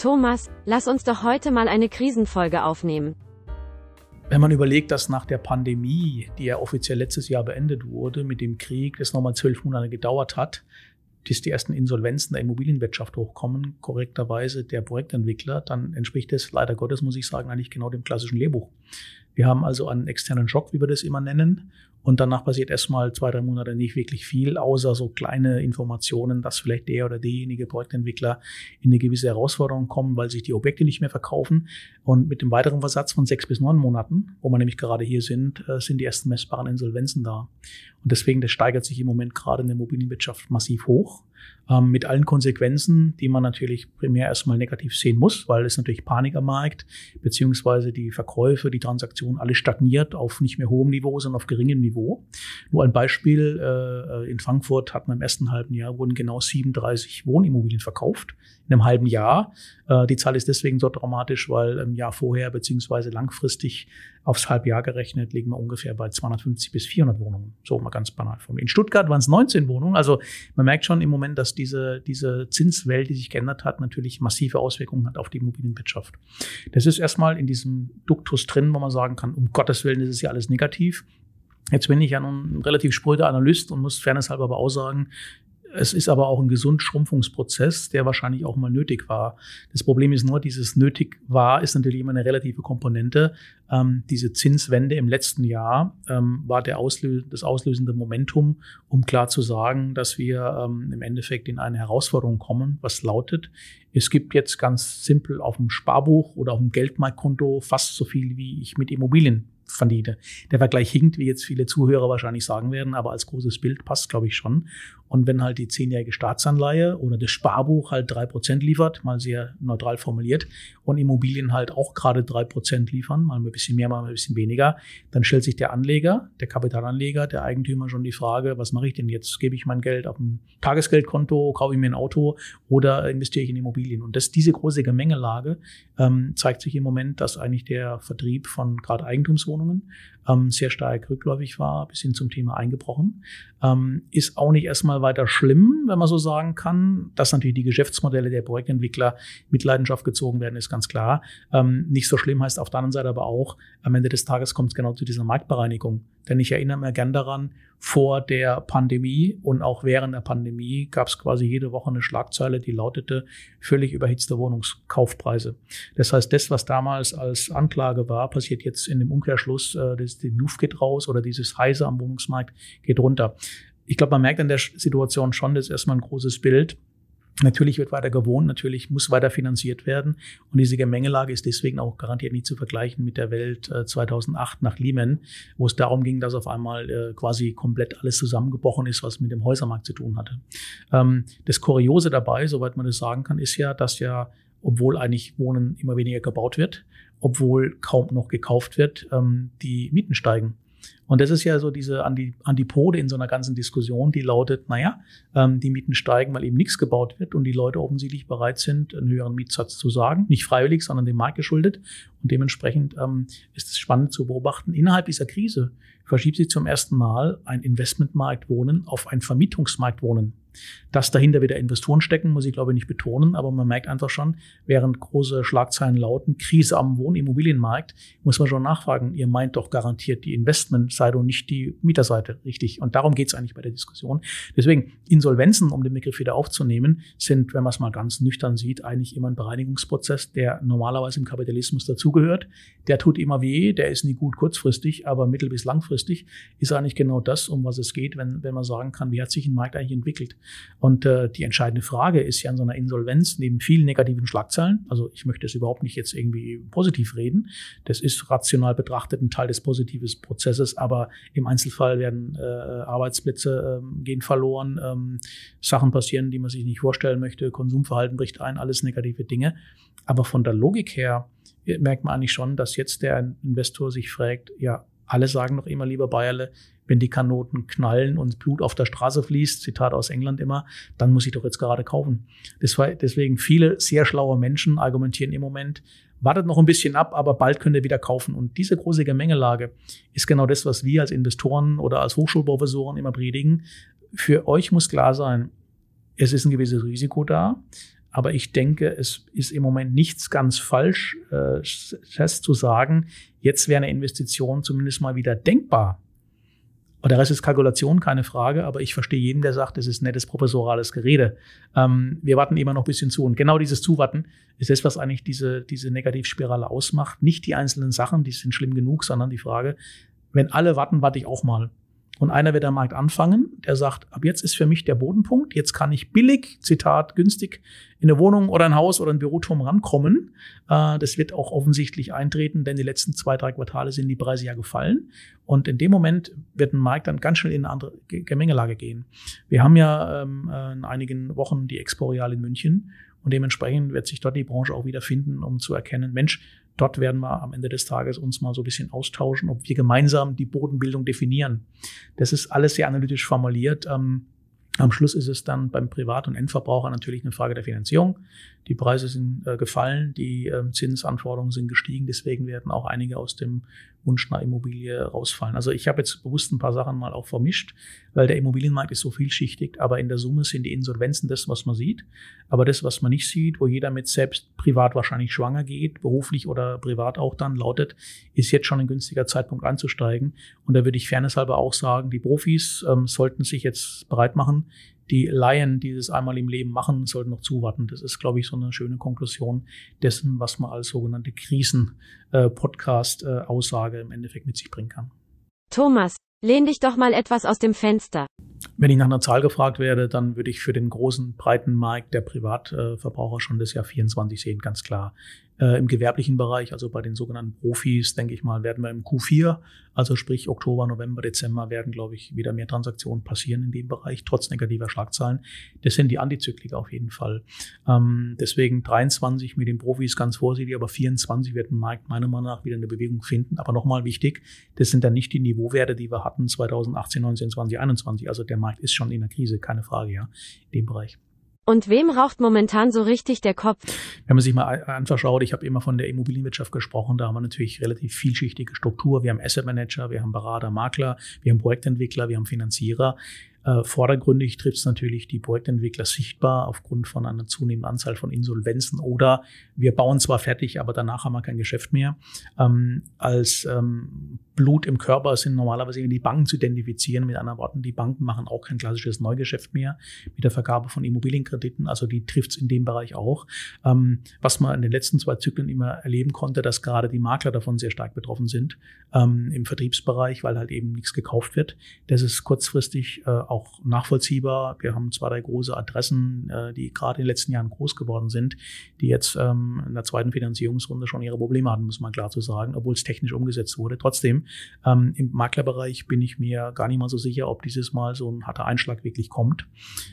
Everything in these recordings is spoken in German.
Thomas, lass uns doch heute mal eine Krisenfolge aufnehmen. Wenn man überlegt, dass nach der Pandemie, die ja offiziell letztes Jahr beendet wurde, mit dem Krieg, das nochmal zwölf Monate gedauert hat, bis die ersten Insolvenzen der Immobilienwirtschaft hochkommen, korrekterweise der Projektentwickler, dann entspricht das leider Gottes, muss ich sagen, eigentlich genau dem klassischen Lehrbuch. Wir haben also einen externen Schock, wie wir das immer nennen. Und danach passiert erstmal zwei, drei Monate nicht wirklich viel, außer so kleine Informationen, dass vielleicht der oder diejenige Projektentwickler in eine gewisse Herausforderung kommen, weil sich die Objekte nicht mehr verkaufen. Und mit dem weiteren Versatz von sechs bis neun Monaten, wo wir nämlich gerade hier sind, äh, sind die ersten messbaren Insolvenzen da. Und deswegen, das steigert sich im Moment gerade in der Immobilienwirtschaft massiv hoch ähm, mit allen Konsequenzen, die man natürlich primär erstmal negativ sehen muss, weil es natürlich Panik am Markt, beziehungsweise die Verkäufe, die Transaktionen, alles stagniert auf nicht mehr hohem Niveau, sondern auf geringem Niveau. Nur ein Beispiel, äh, in Frankfurt hat man im ersten halben Jahr wurden genau 37 Wohnimmobilien verkauft in einem halben Jahr. Äh, die Zahl ist deswegen so dramatisch, weil im Jahr vorher beziehungsweise langfristig aufs Halbjahr gerechnet liegen wir ungefähr bei 250 bis 400 Wohnungen. So mal ganz banal formuliert. In Stuttgart waren es 19 Wohnungen. Also man merkt schon im Moment, dass diese, diese Zinswelt, die sich geändert hat, natürlich massive Auswirkungen hat auf die Immobilienwirtschaft. Das ist erstmal in diesem Duktus drin, wo man sagen kann, um Gottes Willen ist es ja alles negativ. Jetzt bin ich ja nun ein relativ spröder Analyst und muss fairnesshalber aber auch sagen, es ist aber auch ein Gesundschrumpfungsprozess, der wahrscheinlich auch mal nötig war. Das Problem ist nur, dieses nötig war, ist natürlich immer eine relative Komponente. Ähm, diese Zinswende im letzten Jahr ähm, war der Auslö das auslösende Momentum, um klar zu sagen, dass wir ähm, im Endeffekt in eine Herausforderung kommen, was lautet, es gibt jetzt ganz simpel auf dem Sparbuch oder auf dem Geldmarktkonto fast so viel, wie ich mit Immobilien verdiene. Der Vergleich hinkt, wie jetzt viele Zuhörer wahrscheinlich sagen werden, aber als großes Bild passt, glaube ich, schon. Und wenn halt die zehnjährige Staatsanleihe oder das Sparbuch halt drei Prozent liefert, mal sehr neutral formuliert, und Immobilien halt auch gerade drei Prozent liefern, mal ein bisschen mehr, mal ein bisschen weniger, dann stellt sich der Anleger, der Kapitalanleger, der Eigentümer schon die Frage, was mache ich denn jetzt? Gebe ich mein Geld auf ein Tagesgeldkonto, kaufe ich mir ein Auto oder investiere ich in Immobilien? Und das, diese große Gemengelage ähm, zeigt sich im Moment, dass eigentlich der Vertrieb von gerade Eigentumswohnungen ähm, sehr stark rückläufig war, bis hin zum Thema eingebrochen. Ähm, ist auch nicht erstmal weiter schlimm, wenn man so sagen kann. Dass natürlich die Geschäftsmodelle der Projektentwickler mit Leidenschaft gezogen werden, ist ganz klar. Ähm, nicht so schlimm heißt auf der anderen Seite aber auch, am Ende des Tages kommt es genau zu dieser Marktbereinigung. Denn ich erinnere mich gern daran, vor der Pandemie und auch während der Pandemie gab es quasi jede Woche eine Schlagzeile, die lautete völlig überhitzte Wohnungskaufpreise. Das heißt, das, was damals als Anklage war, passiert jetzt in dem Umkehrschluss, äh, das, die Luft geht raus oder dieses Heise am Wohnungsmarkt geht runter. Ich glaube, man merkt an der Situation schon, das ist erstmal ein großes Bild. Natürlich wird weiter gewohnt, natürlich muss weiter finanziert werden. Und diese Gemengelage ist deswegen auch garantiert nicht zu vergleichen mit der Welt 2008 äh, nach Lehman, wo es darum ging, dass auf einmal äh, quasi komplett alles zusammengebrochen ist, was mit dem Häusermarkt zu tun hatte. Ähm, das Kuriose dabei, soweit man das sagen kann, ist ja, dass ja, obwohl eigentlich Wohnen immer weniger gebaut wird, obwohl kaum noch gekauft wird, ähm, die Mieten steigen. Und das ist ja so diese Antipode in so einer ganzen Diskussion, die lautet, naja, ähm, die Mieten steigen, weil eben nichts gebaut wird und die Leute offensichtlich bereit sind, einen höheren Mietsatz zu sagen. Nicht freiwillig, sondern dem Markt geschuldet. Und dementsprechend ähm, ist es spannend zu beobachten. Innerhalb dieser Krise verschiebt sich zum ersten Mal ein Investmentmarkt Wohnen auf ein Vermietungsmarkt Wohnen. Dass dahinter wieder Investoren stecken, muss ich glaube ich nicht betonen, aber man merkt einfach schon, während große Schlagzeilen lauten, Krise am Wohnimmobilienmarkt, muss man schon nachfragen, ihr meint doch garantiert die Investmentseite und nicht die Mieterseite, richtig? Und darum geht es eigentlich bei der Diskussion. Deswegen, Insolvenzen, um den Begriff wieder aufzunehmen, sind, wenn man es mal ganz nüchtern sieht, eigentlich immer ein Bereinigungsprozess, der normalerweise im Kapitalismus dazugehört. Der tut immer weh, der ist nie gut kurzfristig, aber mittel- bis langfristig ist eigentlich genau das, um was es geht, wenn, wenn man sagen kann, wie hat sich ein Markt eigentlich entwickelt. Und äh, die entscheidende Frage ist ja an so einer Insolvenz neben vielen negativen Schlagzeilen, also ich möchte es überhaupt nicht jetzt irgendwie positiv reden, das ist rational betrachtet ein Teil des positiven Prozesses, aber im Einzelfall werden äh, Arbeitsplätze äh, gehen verloren, ähm, Sachen passieren, die man sich nicht vorstellen möchte, Konsumverhalten bricht ein, alles negative Dinge. Aber von der Logik her äh, merkt man eigentlich schon, dass jetzt der Investor sich fragt, ja, alle sagen doch immer, lieber Bayerle, wenn die Kanoten knallen und Blut auf der Straße fließt, Zitat aus England immer, dann muss ich doch jetzt gerade kaufen. Deswegen viele sehr schlaue Menschen argumentieren im Moment, wartet noch ein bisschen ab, aber bald könnt ihr wieder kaufen. Und diese große Gemengelage ist genau das, was wir als Investoren oder als Hochschulprofessoren immer predigen. Für euch muss klar sein, es ist ein gewisses Risiko da. Aber ich denke, es ist im Moment nichts ganz falsch, äh, zu sagen, jetzt wäre eine Investition zumindest mal wieder denkbar. Und der Rest ist Kalkulation, keine Frage, aber ich verstehe jeden, der sagt, es ist nettes professorales Gerede. Ähm, wir warten immer noch ein bisschen zu. Und genau dieses Zuwarten ist das, was eigentlich diese, diese Negativspirale ausmacht. Nicht die einzelnen Sachen, die sind schlimm genug, sondern die Frage, wenn alle warten, warte ich auch mal. Und einer wird am Markt anfangen, der sagt, ab jetzt ist für mich der Bodenpunkt, jetzt kann ich billig, Zitat, günstig in eine Wohnung oder ein Haus oder ein Büroturm rankommen. Äh, das wird auch offensichtlich eintreten, denn die letzten zwei, drei Quartale sind die Preise ja gefallen. Und in dem Moment wird ein Markt dann ganz schnell in eine andere Gemengelage gehen. Wir haben ja ähm, äh, in einigen Wochen die Expo Real in München und dementsprechend wird sich dort die Branche auch wieder finden, um zu erkennen, Mensch, dort werden wir am Ende des Tages uns mal so ein bisschen austauschen, ob wir gemeinsam die Bodenbildung definieren. Das ist alles sehr analytisch formuliert. Ähm, am Schluss ist es dann beim Privat- und Endverbraucher natürlich eine Frage der Finanzierung. Die Preise sind äh, gefallen, die äh, Zinsanforderungen sind gestiegen, deswegen werden auch einige aus dem Wunsch nach Immobilie rausfallen. Also ich habe jetzt bewusst ein paar Sachen mal auch vermischt, weil der Immobilienmarkt ist so vielschichtig, aber in der Summe sind die Insolvenzen das, was man sieht. Aber das, was man nicht sieht, wo jeder mit selbst privat wahrscheinlich schwanger geht, beruflich oder privat auch dann, lautet, ist jetzt schon ein günstiger Zeitpunkt einzusteigen. Und da würde ich fairnesshalber auch sagen, die Profis ähm, sollten sich jetzt bereit machen, die Laien, die das einmal im Leben machen, sollten noch zuwarten. Das ist, glaube ich, so eine schöne Konklusion dessen, was man als sogenannte Krisen-Podcast-Aussage im Endeffekt mit sich bringen kann. Thomas, lehn dich doch mal etwas aus dem Fenster. Wenn ich nach einer Zahl gefragt werde, dann würde ich für den großen, breiten Markt der Privatverbraucher schon das Jahr 24 sehen, ganz klar. Äh, Im gewerblichen Bereich, also bei den sogenannten Profis, denke ich mal, werden wir im Q4, also sprich Oktober, November, Dezember, werden, glaube ich, wieder mehr Transaktionen passieren in dem Bereich, trotz negativer Schlagzahlen. Das sind die Antizykliker auf jeden Fall. Ähm, deswegen 23 mit den Profis ganz vorsichtig, aber 24 wird ein Markt meiner Meinung nach wieder eine Bewegung finden. Aber nochmal wichtig, das sind dann nicht die Niveauwerte, die wir hatten 2018, 19, 20, 21. Also der Markt ist schon in der Krise, keine Frage, ja, in dem Bereich. Und wem raucht momentan so richtig der Kopf? Wenn man sich mal anschaut, ich habe immer von der Immobilienwirtschaft gesprochen, da haben wir natürlich relativ vielschichtige Struktur. Wir haben Asset Manager, wir haben Berater, Makler, wir haben Projektentwickler, wir haben Finanzierer. Äh, vordergründig trifft es natürlich die Projektentwickler sichtbar aufgrund von einer zunehmenden Anzahl von Insolvenzen oder wir bauen zwar fertig, aber danach haben wir kein Geschäft mehr. Ähm, als ähm, Blut im Körper sind normalerweise die Banken zu identifizieren. Mit anderen Worten, die Banken machen auch kein klassisches Neugeschäft mehr mit der Vergabe von Immobilienkrediten. Also die trifft es in dem Bereich auch. Ähm, was man in den letzten zwei Zyklen immer erleben konnte, dass gerade die Makler davon sehr stark betroffen sind ähm, im Vertriebsbereich, weil halt eben nichts gekauft wird. Das ist kurzfristig äh, auch nachvollziehbar. Wir haben zwei, drei große Adressen, äh, die gerade in den letzten Jahren groß geworden sind, die jetzt ähm, in der zweiten Finanzierungsrunde schon ihre Probleme hatten, muss man klar zu sagen, obwohl es technisch umgesetzt wurde. Trotzdem, ähm, im Maklerbereich bin ich mir gar nicht mal so sicher, ob dieses Mal so ein harter Einschlag wirklich kommt.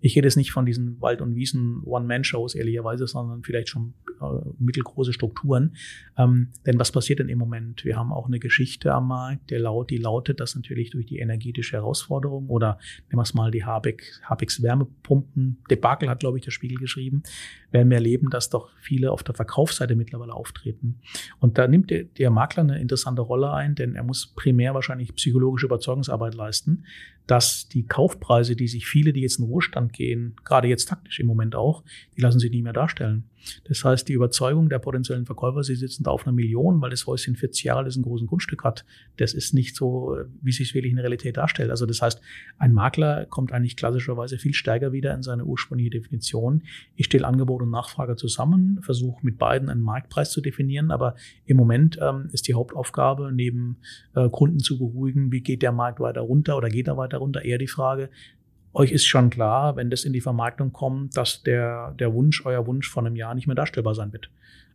Ich rede jetzt nicht von diesen Wald- und Wiesen One-Man-Shows ehrlicherweise, sondern vielleicht schon äh, mittelgroße Strukturen. Ähm, denn was passiert denn im Moment? Wir haben auch eine Geschichte am Markt, die lautet, dass natürlich durch die energetische Herausforderung oder nehmen wir es mal die Habeck, Habecks Wärmepumpen, Debakel hat, glaube ich, der Spiegel geschrieben, werden wir erleben, dass doch viele auf der Verkaufsseite mittlerweile auftreten. Und da nimmt der, der Makler eine interessante Rolle ein, denn er muss primär wahrscheinlich psychologische Überzeugungsarbeit leisten, dass die Kaufpreise, die sich viele, die jetzt in Ruhestand gehen, gerade jetzt taktisch im Moment auch, die lassen sich nicht mehr darstellen. Das heißt, die Überzeugung der potenziellen Verkäufer, sie sitzen da auf einer Million, weil das Häuschen 40 Jahre das ein großes Grundstück hat, das ist nicht so, wie sich wirklich in der Realität darstellt. Also das heißt, ein Makler kommt eigentlich klassischerweise viel stärker wieder in seine ursprüngliche Definition. Ich stelle Angebot und Nachfrage zusammen, versuche mit beiden einen Marktpreis zu definieren, aber im Moment ähm, ist die Hauptaufgabe, neben äh, Kunden zu beruhigen, wie geht der Markt weiter runter oder geht er weiter runter, eher die Frage, euch ist schon klar, wenn das in die Vermarktung kommt, dass der, der Wunsch, euer Wunsch von einem Jahr nicht mehr darstellbar sein wird.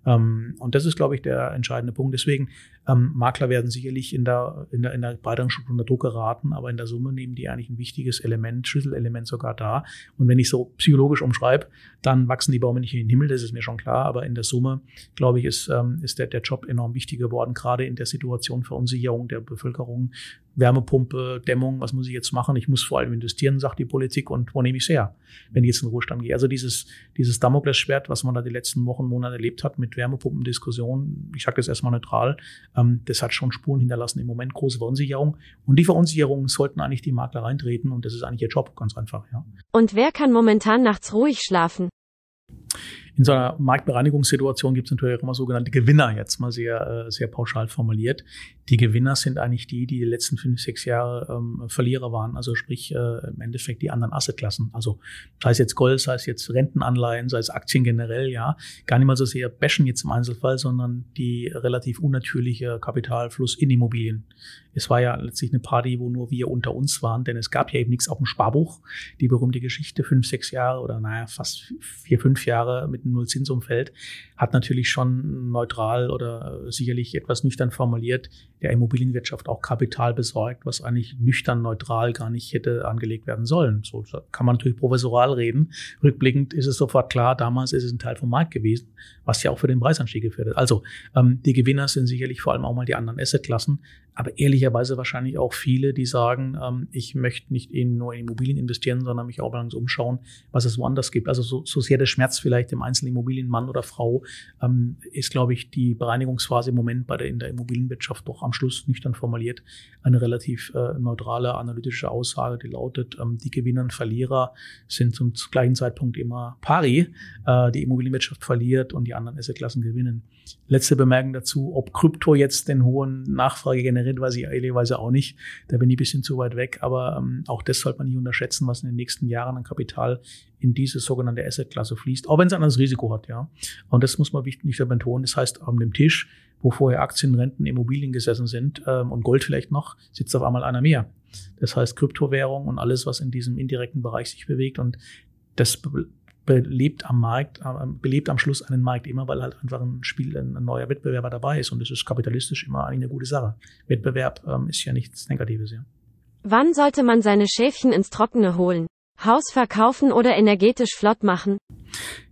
Ähm, und das ist, glaube ich, der entscheidende Punkt. Deswegen, ähm, Makler werden sicherlich in der, in der, in der breiteren Struktur unter Druck geraten, aber in der Summe nehmen die eigentlich ein wichtiges Element, Schlüsselelement sogar da. Und wenn ich so psychologisch umschreibe, dann wachsen die Bäume nicht in den Himmel, das ist mir schon klar. Aber in der Summe, glaube ich, ist, ähm, ist der, der Job enorm wichtig geworden, gerade in der Situation Verunsicherung der Bevölkerung. Wärmepumpe, Dämmung, was muss ich jetzt machen? Ich muss vor allem investieren, sagt die Politik, und wo nehme ich es her, wenn ich jetzt in den Ruhestand gehe? Also dieses, dieses Damoklesschwert, was man da die letzten Wochen, Monate erlebt hat mit Wärmepumpendiskussionen, ich sage das erstmal neutral, ähm, das hat schon Spuren hinterlassen. Im Moment große Verunsicherung. Und die Verunsicherung sollten eigentlich die Makler reintreten und das ist eigentlich ihr Job, ganz einfach, ja. Und wer kann momentan nachts ruhig schlafen? In so einer Marktbereinigungssituation gibt es natürlich auch immer sogenannte Gewinner, jetzt mal sehr, äh, sehr pauschal formuliert. Die Gewinner sind eigentlich die, die die letzten fünf, sechs Jahre ähm, Verlierer waren, also sprich äh, im Endeffekt die anderen Assetklassen. Also sei es jetzt Gold, sei es jetzt Rentenanleihen, sei es Aktien generell, ja. Gar nicht mal so sehr bashen jetzt im Einzelfall, sondern die relativ unnatürliche Kapitalfluss in Immobilien. Es war ja letztlich eine Party, wo nur wir unter uns waren, denn es gab ja eben nichts auf dem Sparbuch. Die berühmte Geschichte, fünf, sechs Jahre oder naja, fast vier, fünf Jahre mit einem Nullzinsumfeld, hat natürlich schon neutral oder sicherlich etwas nüchtern formuliert, der Immobilienwirtschaft auch Kapital besorgt, was eigentlich nüchtern neutral gar nicht hätte angelegt werden sollen. So kann man natürlich professoral reden. Rückblickend ist es sofort klar, damals ist es ein Teil vom Markt gewesen, was ja auch für den Preisanstieg geführt hat. Also ähm, die Gewinner sind sicherlich vor allem auch mal die anderen Assetklassen, aber ehrlicherweise wahrscheinlich auch viele, die sagen, ähm, ich möchte nicht in nur in Immobilien investieren, sondern mich auch mal umschauen, was es woanders gibt. Also so, so sehr der Schmerz vielleicht im einzelnen Immobilienmann oder Frau ähm, ist, glaube ich, die Bereinigungsphase im Moment bei der in der Immobilienwirtschaft doch am Schluss nüchtern formuliert eine relativ äh, neutrale analytische Aussage, die lautet, ähm, die Gewinner und Verlierer sind zum gleichen Zeitpunkt immer pari. Äh, die Immobilienwirtschaft verliert und die anderen Assetklassen gewinnen. Letzte Bemerkung dazu, ob Krypto jetzt den hohen Nachfrage generiert, weiß ich ehrlicherweise auch nicht. Da bin ich ein bisschen zu weit weg, aber ähm, auch das sollte man nicht unterschätzen, was in den nächsten Jahren an Kapital in diese sogenannte Assetklasse fließt, auch wenn es ein anderes Risiko hat, ja. Und das muss man nicht betonen. Das heißt, an dem Tisch, wo vorher Aktien, Renten, Immobilien gesessen sind ähm, und Gold vielleicht noch, sitzt auf einmal einer mehr. Das heißt, Kryptowährung und alles, was in diesem indirekten Bereich sich bewegt und das belebt am Markt, äh, belebt am Schluss einen Markt immer, weil halt einfach ein Spiel, ein, neuer Wettbewerber dabei ist und das ist kapitalistisch immer eine gute Sache. Wettbewerb ähm, ist ja nichts Negatives, ja. Wann sollte man seine Schäfchen ins Trockene holen? Haus verkaufen oder energetisch flott machen?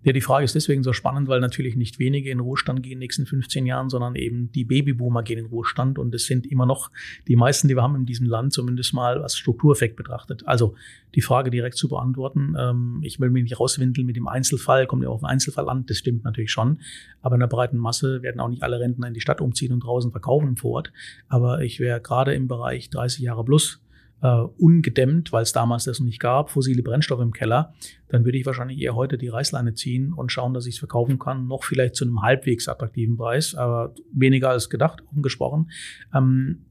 Ja, die Frage ist deswegen so spannend, weil natürlich nicht wenige in Ruhestand gehen in den nächsten 15 Jahren, sondern eben die Babyboomer gehen in Ruhestand und es sind immer noch die meisten, die wir haben in diesem Land, zumindest mal als Struktureffekt betrachtet. Also die Frage direkt zu beantworten, ähm, ich will mich nicht rauswindeln mit dem Einzelfall, kommt ja auf den Einzelfall an, das stimmt natürlich schon, aber in der breiten Masse werden auch nicht alle Rentner in die Stadt umziehen und draußen verkaufen im Vorort, aber ich wäre gerade im Bereich 30 Jahre plus äh, ungedämmt, weil es damals das noch nicht gab, fossile Brennstoffe im Keller, dann würde ich wahrscheinlich eher heute die Reißleine ziehen und schauen, dass ich es verkaufen kann, noch vielleicht zu einem halbwegs attraktiven Preis, aber weniger als gedacht, umgesprochen. Ähm,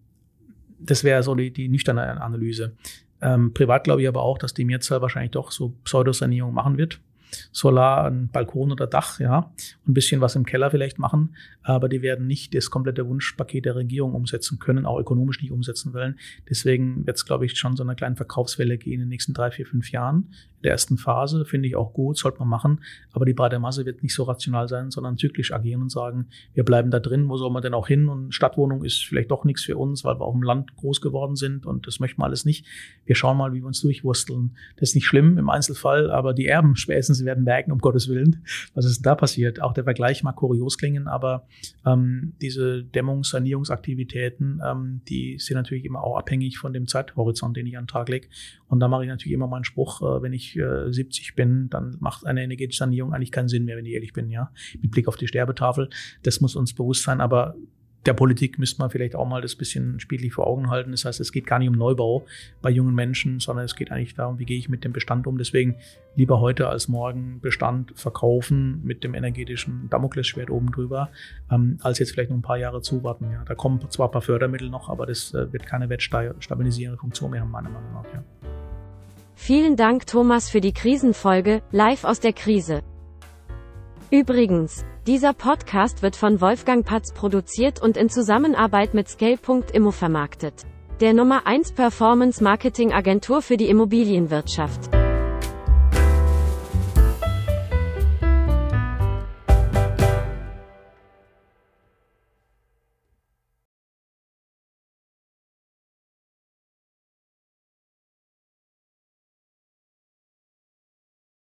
das wäre so die, die nüchterne Analyse. Ähm, privat glaube ich aber auch, dass die Mehrzahl wahrscheinlich doch so Pseudosanierung machen wird. Solar, ein Balkon oder Dach, ja, ein bisschen was im Keller vielleicht machen, aber die werden nicht das komplette Wunschpaket der Regierung umsetzen können, auch ökonomisch nicht umsetzen wollen. Deswegen wird es, glaube ich, schon so eine kleine Verkaufswelle gehen in den nächsten drei, vier, fünf Jahren. In der ersten Phase finde ich auch gut, sollte man machen, aber die breite Masse wird nicht so rational sein, sondern zyklisch agieren und sagen, wir bleiben da drin, wo soll man denn auch hin? Und Stadtwohnung ist vielleicht doch nichts für uns, weil wir auf dem Land groß geworden sind und das möchten wir alles nicht. Wir schauen mal, wie wir uns durchwursteln. Das ist nicht schlimm im Einzelfall, aber die Erben spätestens Sie werden merken, um Gottes Willen, was ist da passiert. Auch der Vergleich mag kurios klingen, aber ähm, diese Dämmungs-, Sanierungsaktivitäten, ähm, die sind natürlich immer auch abhängig von dem Zeithorizont, den ich an den Tag lege. Und da mache ich natürlich immer meinen Spruch, äh, wenn ich äh, 70 bin, dann macht eine energetische Sanierung eigentlich keinen Sinn mehr, wenn ich ehrlich bin, ja. Mit Blick auf die Sterbetafel. Das muss uns bewusst sein, aber der Politik müsste man vielleicht auch mal das bisschen spiellich vor Augen halten. Das heißt, es geht gar nicht um Neubau bei jungen Menschen, sondern es geht eigentlich darum, wie gehe ich mit dem Bestand um. Deswegen lieber heute als morgen Bestand verkaufen mit dem energetischen Damoklesschwert oben drüber, ähm, als jetzt vielleicht noch ein paar Jahre zuwarten. Ja, da kommen zwar ein paar Fördermittel noch, aber das äh, wird keine wertstabilisierende Funktion mehr haben, meiner Meinung nach. Ja. Vielen Dank, Thomas, für die Krisenfolge, live aus der Krise. Übrigens, dieser Podcast wird von Wolfgang Patz produziert und in Zusammenarbeit mit Scale.immo vermarktet. Der Nummer 1 Performance Marketing Agentur für die Immobilienwirtschaft.